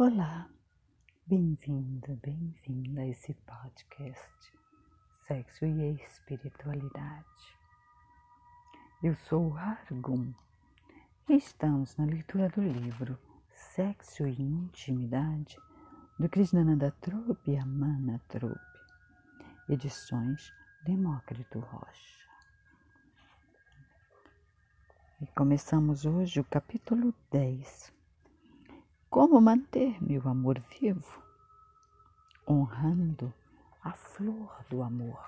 Olá, bem-vinda, bem-vinda a esse podcast Sexo e Espiritualidade. Eu sou Argum e estamos na leitura do livro Sexo e Intimidade do Krishnananda Trupe e Amana Trupe, edições Demócrito Rocha. E começamos hoje o capítulo 10 como manter meu amor vivo? Honrando a flor do amor.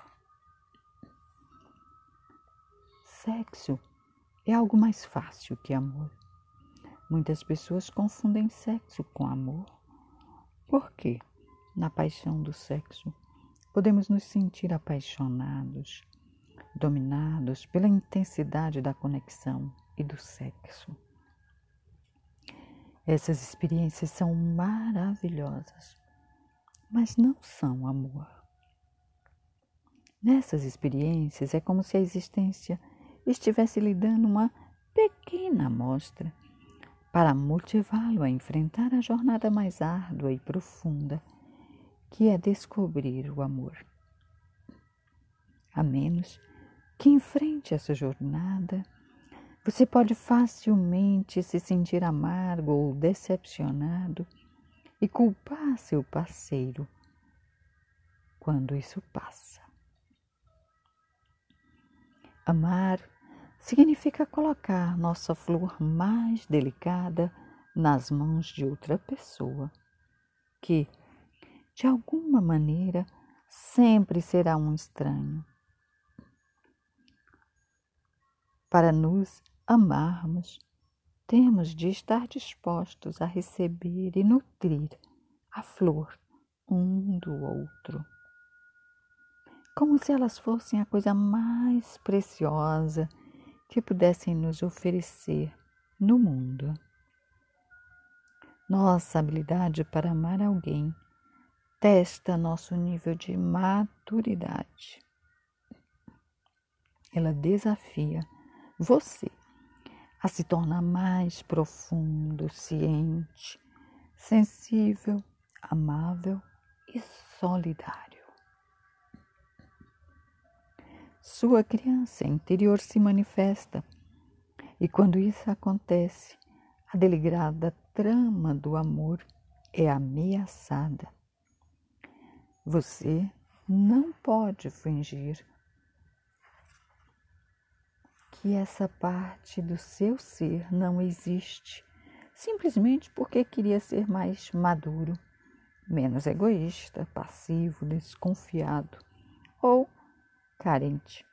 Sexo é algo mais fácil que amor. Muitas pessoas confundem sexo com amor. Por quê? Na paixão do sexo, podemos nos sentir apaixonados, dominados pela intensidade da conexão e do sexo. Essas experiências são maravilhosas, mas não são amor. Nessas experiências é como se a existência estivesse lhe dando uma pequena amostra para motivá-lo a enfrentar a jornada mais árdua e profunda, que é descobrir o amor. A menos que enfrente essa jornada você pode facilmente se sentir amargo ou decepcionado e culpar seu parceiro quando isso passa. Amar significa colocar nossa flor mais delicada nas mãos de outra pessoa, que, de alguma maneira, sempre será um estranho. Para nos amarmos, temos de estar dispostos a receber e nutrir a flor um do outro, como se elas fossem a coisa mais preciosa que pudessem nos oferecer no mundo. Nossa habilidade para amar alguém testa nosso nível de maturidade. Ela desafia você a se tornar mais profundo, ciente, sensível, amável e solidário. Sua criança interior se manifesta e quando isso acontece, a deligrada trama do amor é ameaçada. Você não pode fingir que essa parte do seu ser não existe, simplesmente porque queria ser mais maduro, menos egoísta, passivo, desconfiado ou carente.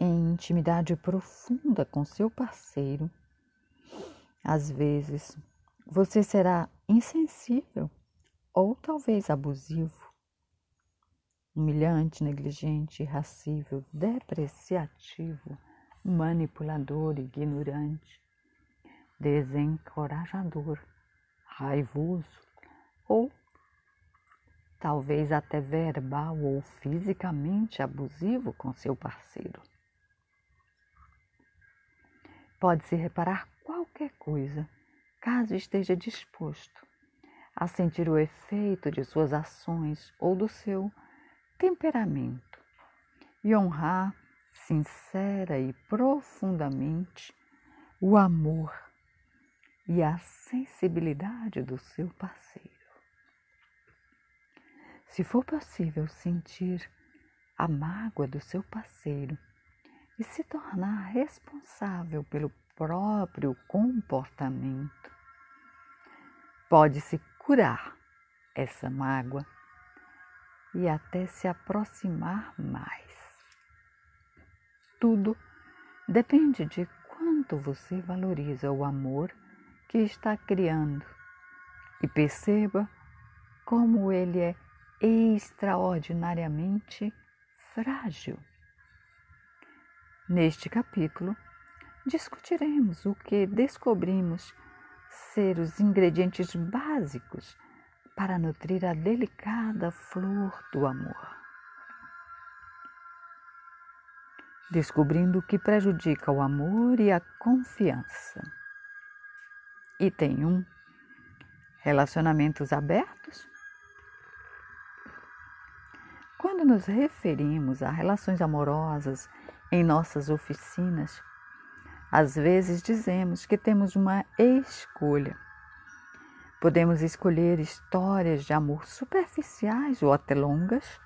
Em intimidade profunda com seu parceiro, às vezes você será insensível ou talvez abusivo humilhante, negligente, irracível, depreciativo, manipulador, ignorante, desencorajador, raivoso ou talvez até verbal ou fisicamente abusivo com seu parceiro. Pode-se reparar qualquer coisa, caso esteja disposto a sentir o efeito de suas ações ou do seu temperamento e honrar sincera e profundamente o amor e a sensibilidade do seu parceiro. Se for possível sentir a mágoa do seu parceiro e se tornar responsável pelo próprio comportamento, pode-se curar essa mágoa e até se aproximar mais. Tudo depende de quanto você valoriza o amor que está criando e perceba como ele é extraordinariamente frágil. Neste capítulo, discutiremos o que descobrimos ser os ingredientes básicos para nutrir a delicada flor do amor. Descobrindo o que prejudica o amor e a confiança. Item 1. Relacionamentos abertos? Quando nos referimos a relações amorosas em nossas oficinas, às vezes dizemos que temos uma escolha. Podemos escolher histórias de amor superficiais ou até longas,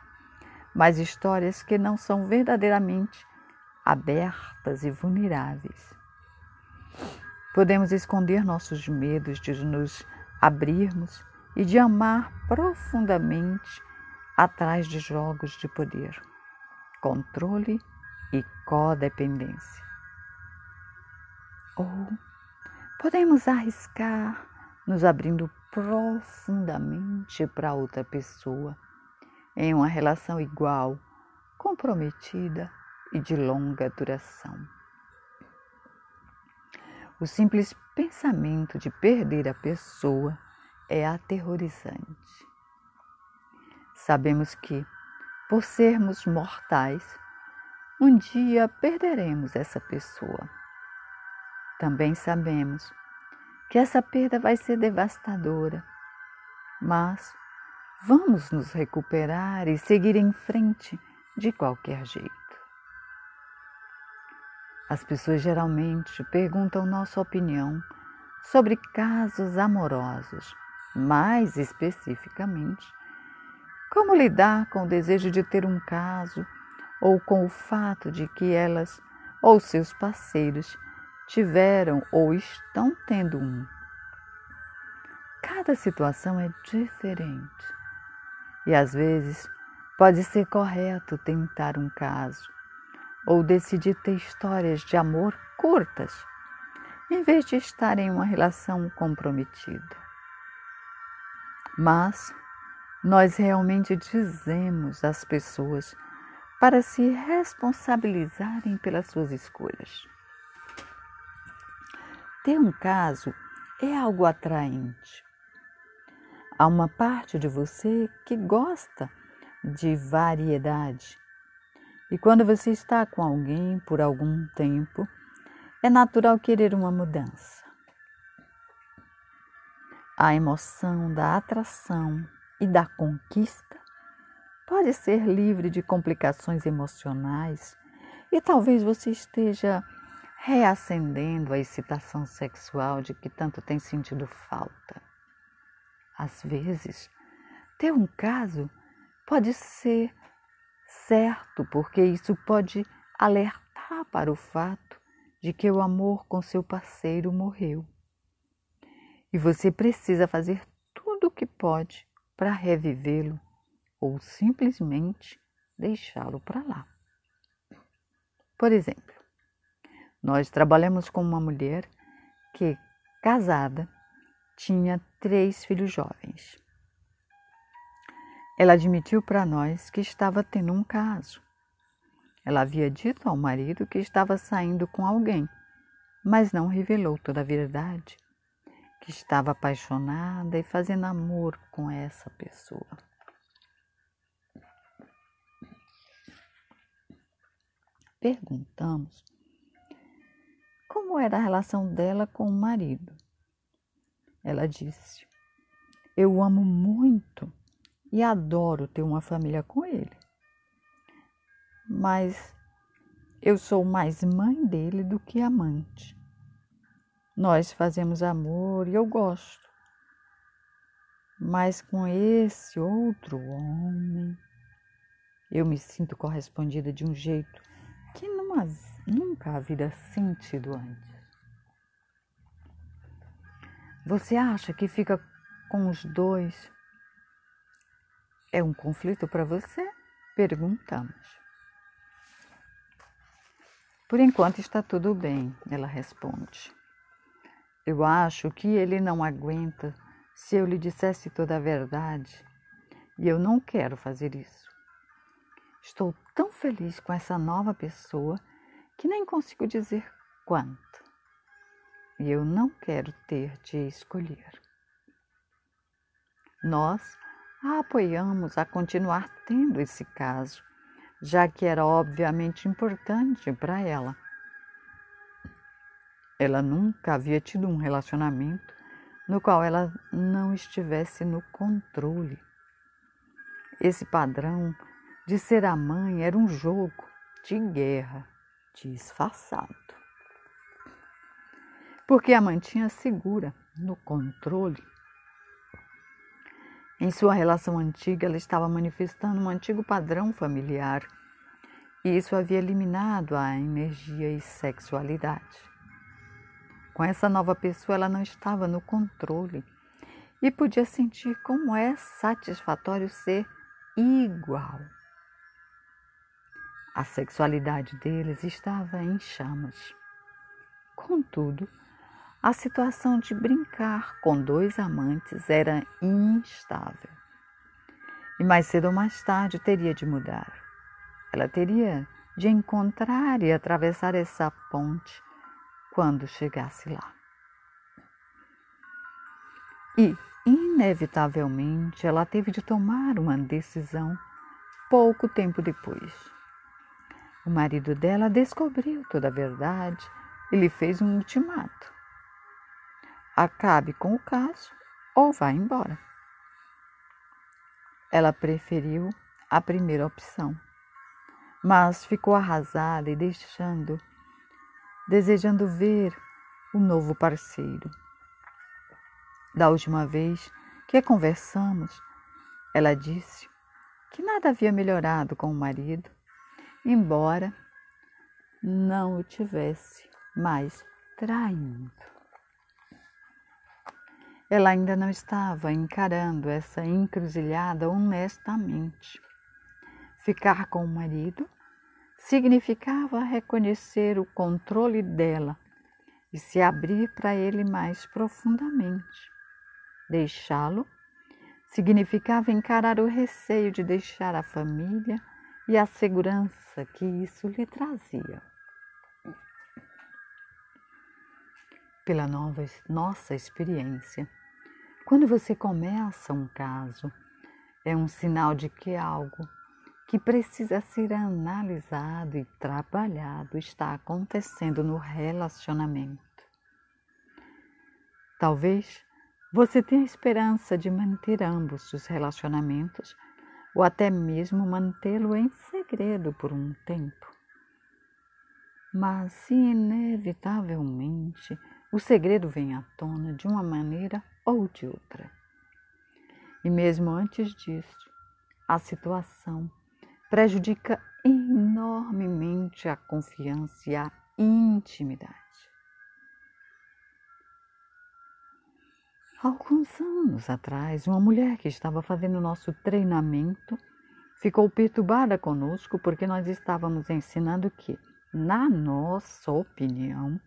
mas histórias que não são verdadeiramente abertas e vulneráveis. Podemos esconder nossos medos de nos abrirmos e de amar profundamente atrás de jogos de poder, controle e codependência. Ou podemos arriscar nos abrindo profundamente para outra pessoa em uma relação igual, comprometida e de longa duração. O simples pensamento de perder a pessoa é aterrorizante. Sabemos que, por sermos mortais, um dia perderemos essa pessoa. Também sabemos que essa perda vai ser devastadora, mas vamos nos recuperar e seguir em frente de qualquer jeito. As pessoas geralmente perguntam nossa opinião sobre casos amorosos, mais especificamente, como lidar com o desejo de ter um caso ou com o fato de que elas ou seus parceiros tiveram ou estão tendo um. Cada situação é diferente e às vezes pode ser correto tentar um caso ou decidir ter histórias de amor curtas, em vez de estar em uma relação comprometida. Mas nós realmente dizemos às pessoas para se responsabilizarem pelas suas escolhas. Ter um caso é algo atraente. Há uma parte de você que gosta de variedade e quando você está com alguém por algum tempo, é natural querer uma mudança. A emoção da atração e da conquista pode ser livre de complicações emocionais e talvez você esteja reacendendo a excitação sexual de que tanto tem sentido falta. Às vezes, ter um caso pode ser certo, porque isso pode alertar para o fato de que o amor com seu parceiro morreu. E você precisa fazer tudo o que pode para revivê-lo ou simplesmente deixá-lo para lá. Por exemplo, nós trabalhamos com uma mulher que, casada, tinha três filhos jovens. Ela admitiu para nós que estava tendo um caso. Ela havia dito ao marido que estava saindo com alguém, mas não revelou toda a verdade, que estava apaixonada e fazendo amor com essa pessoa. Perguntamos como era a relação dela com o marido. Ela disse: Eu o amo muito e adoro ter uma família com ele. Mas eu sou mais mãe dele do que amante. Nós fazemos amor e eu gosto. Mas com esse outro homem, eu me sinto correspondida de um jeito que numa, nunca havia sentido antes. Você acha que fica com os dois é um conflito para você? Perguntamos. Por enquanto está tudo bem, ela responde. Eu acho que ele não aguenta se eu lhe dissesse toda a verdade e eu não quero fazer isso. Estou tão feliz com essa nova pessoa que nem consigo dizer quanto. E eu não quero ter de escolher. Nós a apoiamos a continuar tendo esse caso, já que era obviamente importante para ela. Ela nunca havia tido um relacionamento no qual ela não estivesse no controle. Esse padrão de ser a mãe era um jogo de guerra disfarçado. Porque a mantinha segura no controle. Em sua relação antiga, ela estava manifestando um antigo padrão familiar e isso havia eliminado a energia e sexualidade. Com essa nova pessoa, ela não estava no controle e podia sentir como é satisfatório ser igual. A sexualidade deles estava em chamas. Contudo, a situação de brincar com dois amantes era instável. E mais cedo ou mais tarde teria de mudar. Ela teria de encontrar e atravessar essa ponte quando chegasse lá. E, inevitavelmente, ela teve de tomar uma decisão pouco tempo depois. O marido dela descobriu toda a verdade e lhe fez um ultimato. Acabe com o caso ou vá embora. Ela preferiu a primeira opção, mas ficou arrasada e deixando, desejando ver o novo parceiro. Da última vez que conversamos, ela disse que nada havia melhorado com o marido embora não o tivesse mais traindo. Ela ainda não estava encarando essa encruzilhada honestamente. Ficar com o marido significava reconhecer o controle dela e se abrir para ele mais profundamente. Deixá-lo significava encarar o receio de deixar a família e a segurança que isso lhe trazia. Pela nova, nossa experiência, quando você começa um caso, é um sinal de que algo que precisa ser analisado e trabalhado está acontecendo no relacionamento. Talvez você tenha esperança de manter ambos os relacionamentos ou até mesmo mantê-lo em segredo por um tempo. Mas, inevitavelmente, o segredo vem à tona de uma maneira ou de outra. E mesmo antes disso, a situação prejudica enormemente a confiança e a intimidade. Alguns anos atrás, uma mulher que estava fazendo nosso treinamento ficou perturbada conosco porque nós estávamos ensinando que, na nossa opinião,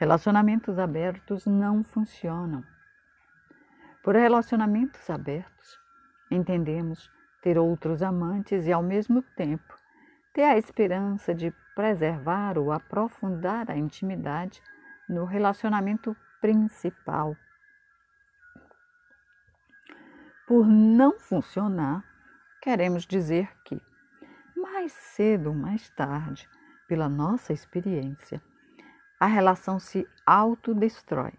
relacionamentos abertos não funcionam. Por relacionamentos abertos, entendemos ter outros amantes e, ao mesmo tempo, ter a esperança de preservar ou aprofundar a intimidade no relacionamento principal por não funcionar, queremos dizer que, mais cedo ou mais tarde, pela nossa experiência, a relação se autodestrói.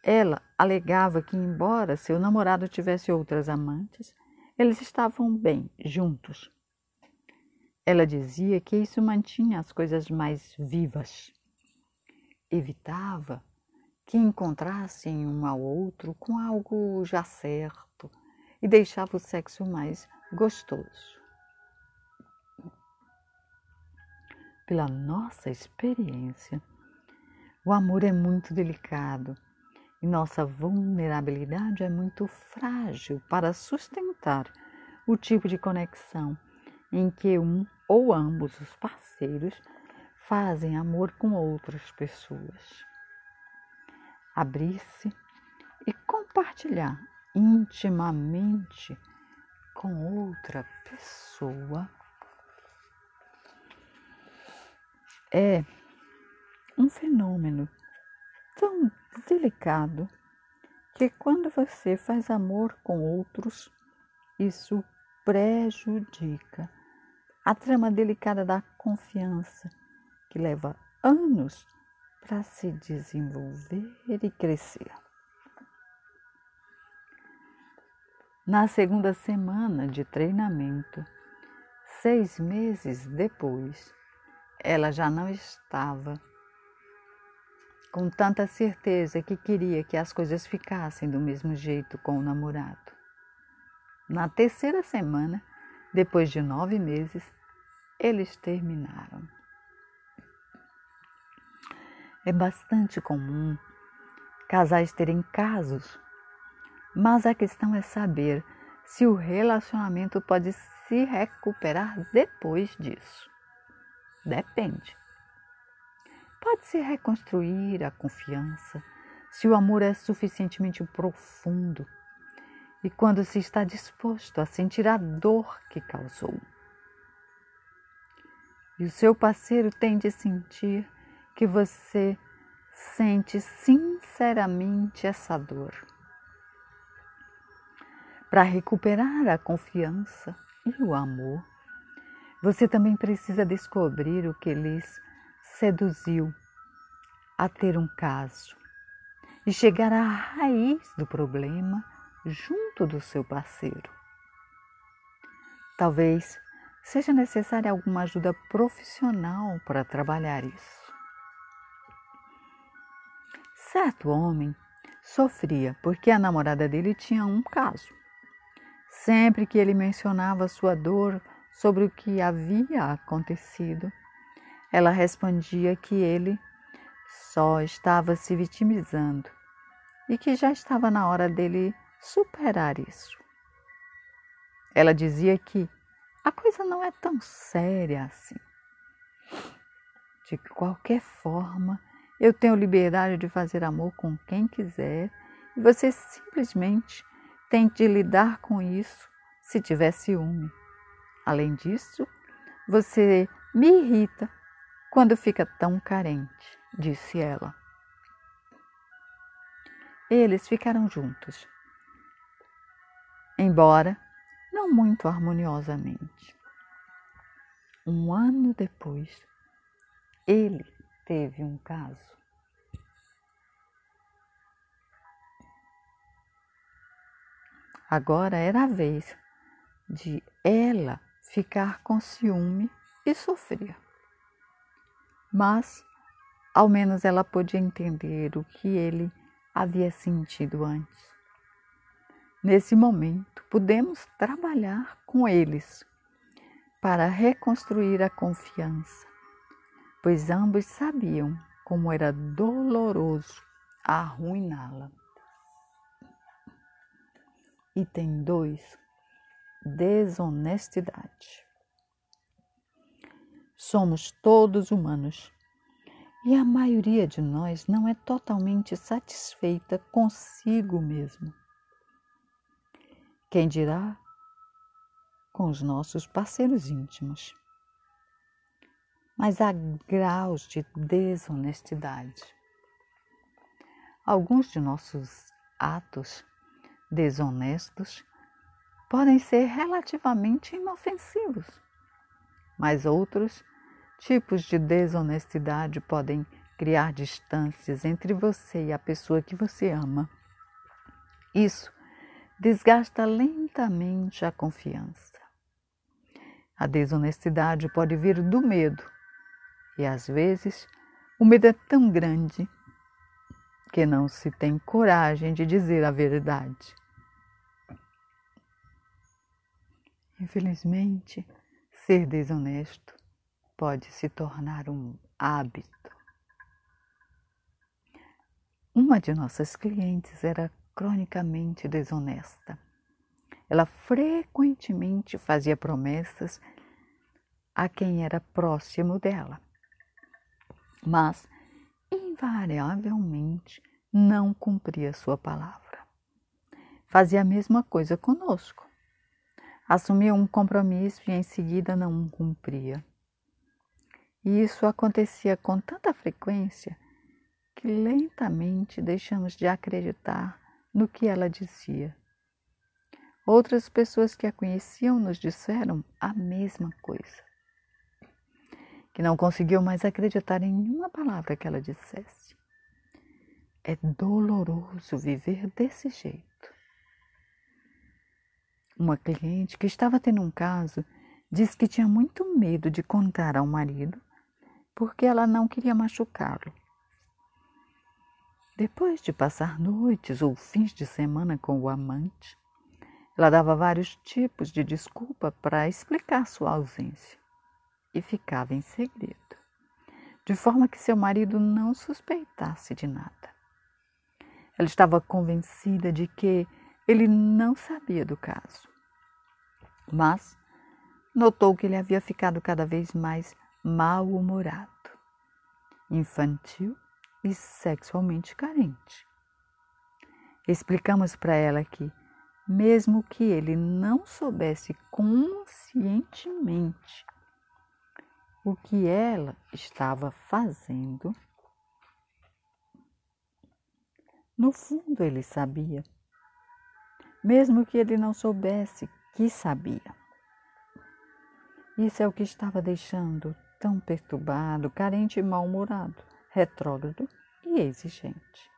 Ela alegava que, embora seu namorado tivesse outras amantes, eles estavam bem juntos. Ela dizia que isso mantinha as coisas mais vivas. Evitava que encontrassem um ao outro com algo já certo e deixava o sexo mais gostoso. Pela nossa experiência, o amor é muito delicado e nossa vulnerabilidade é muito frágil para sustentar o tipo de conexão em que um ou ambos os parceiros fazem amor com outras pessoas abrir-se e compartilhar intimamente com outra pessoa. É um fenômeno tão delicado que quando você faz amor com outros, isso prejudica. A trama delicada da confiança que leva anos para se desenvolver e crescer. Na segunda semana de treinamento, seis meses depois, ela já não estava com tanta certeza que queria que as coisas ficassem do mesmo jeito com o namorado. Na terceira semana, depois de nove meses, eles terminaram. É bastante comum casais terem casos mas a questão é saber se o relacionamento pode se recuperar depois disso. Depende. Pode-se reconstruir a confiança se o amor é suficientemente profundo e quando se está disposto a sentir a dor que causou. E o seu parceiro tem de sentir que você sente sinceramente essa dor para recuperar a confiança e o amor, você também precisa descobrir o que lhes seduziu a ter um caso e chegar à raiz do problema junto do seu parceiro. Talvez seja necessária alguma ajuda profissional para trabalhar isso. Certo homem sofria porque a namorada dele tinha um caso. Sempre que ele mencionava sua dor sobre o que havia acontecido, ela respondia que ele só estava se vitimizando e que já estava na hora dele superar isso. Ela dizia que a coisa não é tão séria assim. De qualquer forma, eu tenho liberdade de fazer amor com quem quiser e você simplesmente Tente lidar com isso se tiver ciúme. Além disso, você me irrita quando fica tão carente, disse ela. Eles ficaram juntos, embora não muito harmoniosamente. Um ano depois, ele teve um caso. Agora era a vez de ela ficar com ciúme e sofrer. Mas, ao menos ela podia entender o que ele havia sentido antes. Nesse momento, podemos trabalhar com eles para reconstruir a confiança, pois ambos sabiam como era doloroso arruiná-la. Item 2: Desonestidade. Somos todos humanos e a maioria de nós não é totalmente satisfeita consigo mesmo. Quem dirá com os nossos parceiros íntimos? Mas há graus de desonestidade. Alguns de nossos atos desonestos podem ser relativamente inofensivos, mas outros tipos de desonestidade podem criar distâncias entre você e a pessoa que você ama. Isso desgasta lentamente a confiança. A desonestidade pode vir do medo, e às vezes o medo é tão grande que não se tem coragem de dizer a verdade. Infelizmente, ser desonesto pode se tornar um hábito. Uma de nossas clientes era cronicamente desonesta. Ela frequentemente fazia promessas a quem era próximo dela, mas invariavelmente não cumpria sua palavra. Fazia a mesma coisa conosco. Assumia um compromisso e em seguida não cumpria. E isso acontecia com tanta frequência que lentamente deixamos de acreditar no que ela dizia. Outras pessoas que a conheciam nos disseram a mesma coisa que não conseguiu mais acreditar em nenhuma palavra que ela dissesse. É doloroso viver desse jeito. Uma cliente que estava tendo um caso disse que tinha muito medo de contar ao marido porque ela não queria machucá-lo. Depois de passar noites ou fins de semana com o amante, ela dava vários tipos de desculpa para explicar sua ausência e ficava em segredo, de forma que seu marido não suspeitasse de nada. Ela estava convencida de que ele não sabia do caso, mas notou que ele havia ficado cada vez mais mal-humorado, infantil e sexualmente carente. Explicamos para ela que, mesmo que ele não soubesse conscientemente o que ela estava fazendo, no fundo ele sabia mesmo que ele não soubesse que sabia. Isso é o que estava deixando tão perturbado, carente e mal-humorado, retrógrado e exigente.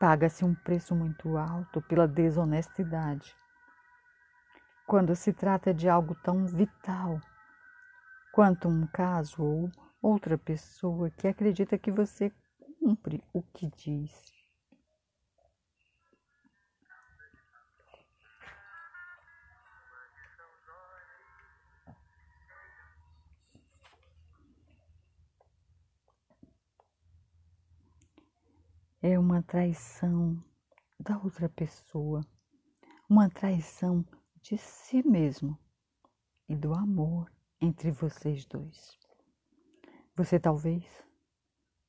Paga-se um preço muito alto pela desonestidade. Quando se trata de algo tão vital quanto um caso ou outra pessoa que acredita que você cumpre o que diz. é uma traição da outra pessoa, uma traição de si mesmo e do amor entre vocês dois. Você talvez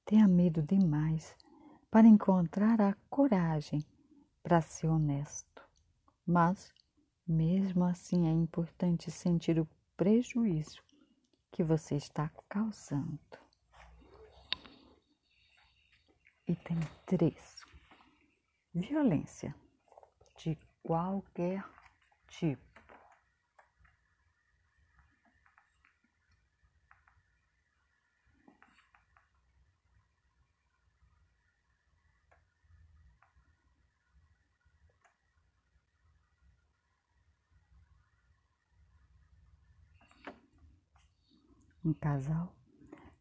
tenha medo demais para encontrar a coragem para ser honesto, mas mesmo assim é importante sentir o prejuízo que você está causando. Item 3. Violência de qualquer tipo. Um casal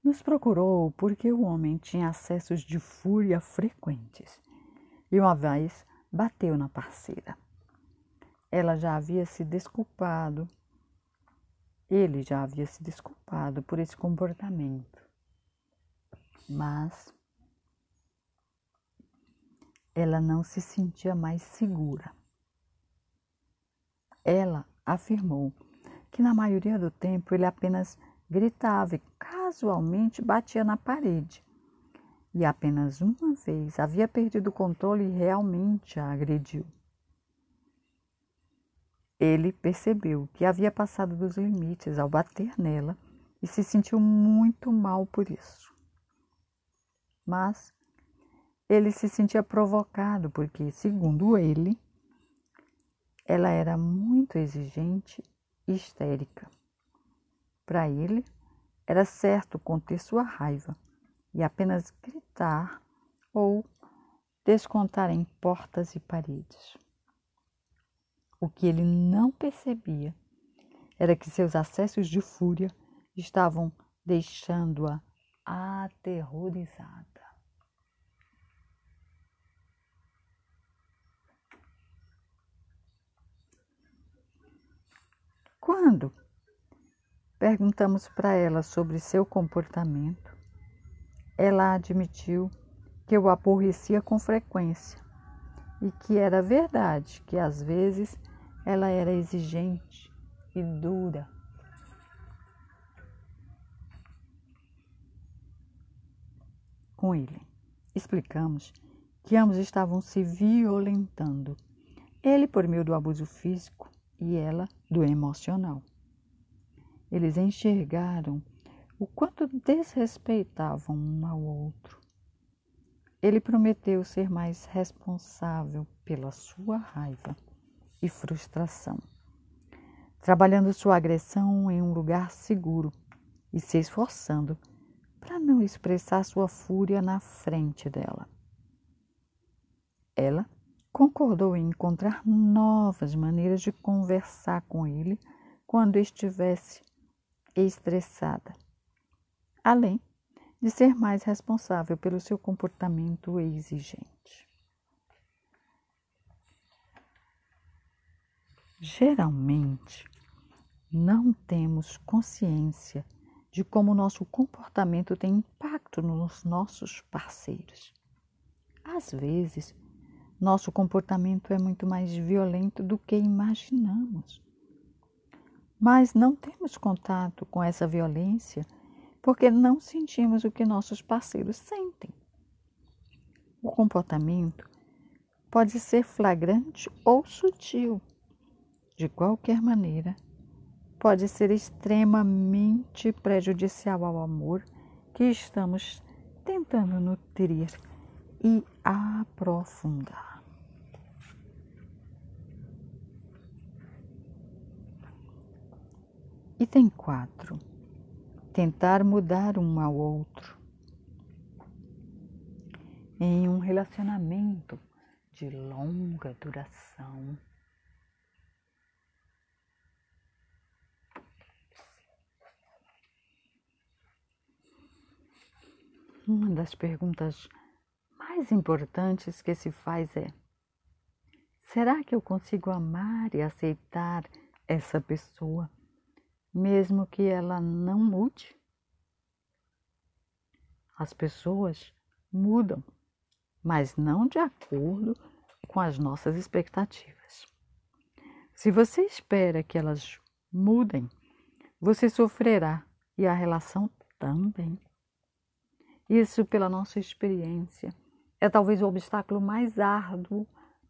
nos procurou porque o homem tinha acessos de fúria frequentes e uma vez bateu na parceira. Ela já havia se desculpado, ele já havia se desculpado por esse comportamento, mas ela não se sentia mais segura. Ela afirmou que na maioria do tempo ele apenas gritava e casualmente batia na parede. E apenas uma vez havia perdido o controle e realmente a agrediu. Ele percebeu que havia passado dos limites ao bater nela e se sentiu muito mal por isso. Mas ele se sentia provocado porque, segundo ele, ela era muito exigente e histérica. Para ele, era certo conter sua raiva e apenas gritar ou descontar em portas e paredes. O que ele não percebia era que seus acessos de fúria estavam deixando-a aterrorizada. Quando Perguntamos para ela sobre seu comportamento. Ela admitiu que o aborrecia com frequência e que era verdade que às vezes ela era exigente e dura. Com ele, explicamos que ambos estavam se violentando, ele por meio do abuso físico e ela do emocional. Eles enxergaram o quanto desrespeitavam um ao outro. Ele prometeu ser mais responsável pela sua raiva e frustração, trabalhando sua agressão em um lugar seguro e se esforçando para não expressar sua fúria na frente dela. Ela concordou em encontrar novas maneiras de conversar com ele quando estivesse estressada, além de ser mais responsável pelo seu comportamento exigente. Geralmente, não temos consciência de como nosso comportamento tem impacto nos nossos parceiros. Às vezes, nosso comportamento é muito mais violento do que imaginamos. Mas não temos contato com essa violência porque não sentimos o que nossos parceiros sentem. O comportamento pode ser flagrante ou sutil. De qualquer maneira, pode ser extremamente prejudicial ao amor que estamos tentando nutrir e aprofundar. Item 4. Tentar mudar um ao outro. Em um relacionamento de longa duração, uma das perguntas mais importantes que se faz é: será que eu consigo amar e aceitar essa pessoa, mesmo que ela não mude? As pessoas mudam, mas não de acordo com as nossas expectativas. Se você espera que elas mudem, você sofrerá e a relação também. Isso, pela nossa experiência, é talvez o obstáculo mais árduo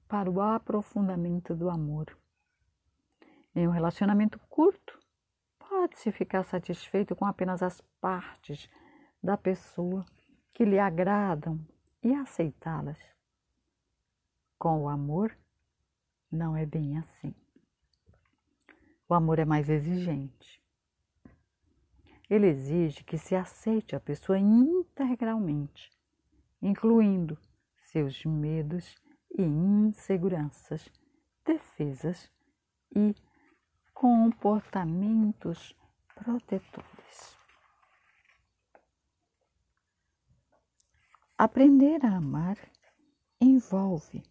para o aprofundamento do amor. Em um relacionamento curto, pode-se ficar satisfeito com apenas as partes da pessoa que lhe agradam e aceitá-las. Com o amor, não é bem assim. O amor é mais exigente. Ele exige que se aceite a pessoa integralmente incluindo seus medos e inseguranças, defesas e comportamentos protetores. Aprender a amar envolve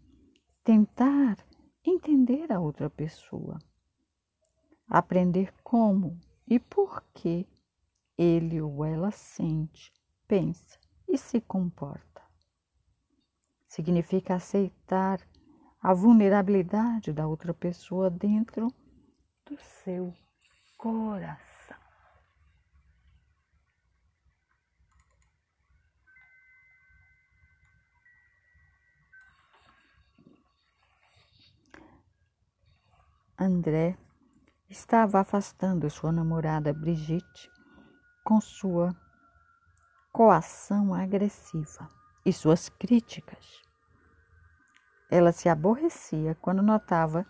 tentar entender a outra pessoa, aprender como e por que ele ou ela sente, pensa e se comporta significa aceitar a vulnerabilidade da outra pessoa dentro do seu coração. André estava afastando sua namorada Brigitte com sua coação agressiva e suas críticas. Ela se aborrecia quando notava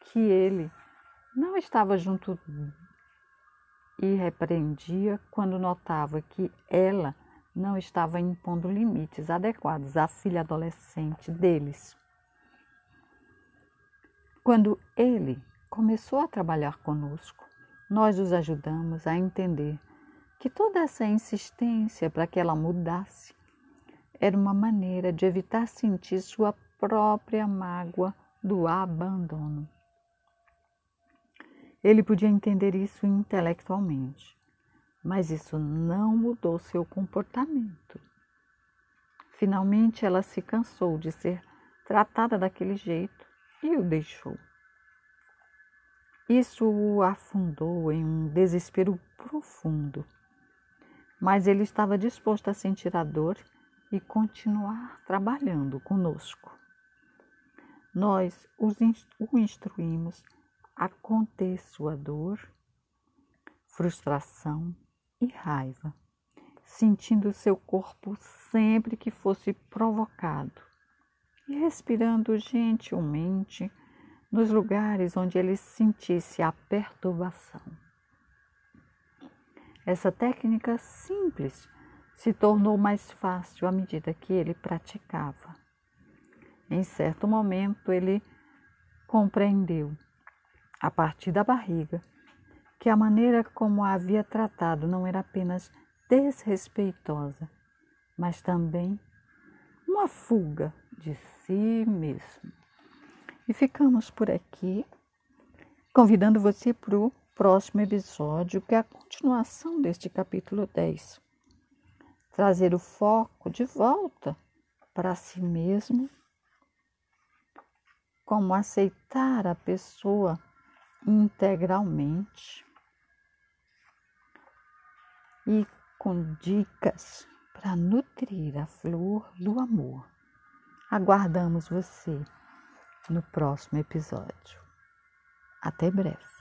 que ele não estava junto e repreendia quando notava que ela não estava impondo limites adequados à filha adolescente deles. Quando ele começou a trabalhar conosco, nós os ajudamos a entender que toda essa insistência para que ela mudasse era uma maneira de evitar sentir sua própria mágoa do abandono. Ele podia entender isso intelectualmente, mas isso não mudou seu comportamento. Finalmente ela se cansou de ser tratada daquele jeito e o deixou. Isso o afundou em um desespero profundo, mas ele estava disposto a sentir a dor e continuar trabalhando conosco. Nós o instruímos a conter sua dor, frustração e raiva, sentindo seu corpo sempre que fosse provocado e respirando gentilmente nos lugares onde ele sentisse a perturbação. Essa técnica simples se tornou mais fácil à medida que ele praticava. Em certo momento, ele compreendeu, a partir da barriga, que a maneira como a havia tratado não era apenas desrespeitosa, mas também uma fuga de si mesmo. E ficamos por aqui, convidando você para o próximo episódio, que é a continuação deste capítulo 10. Trazer o foco de volta para si mesmo, como aceitar a pessoa integralmente e com dicas para nutrir a flor do amor. Aguardamos você no próximo episódio. Até breve.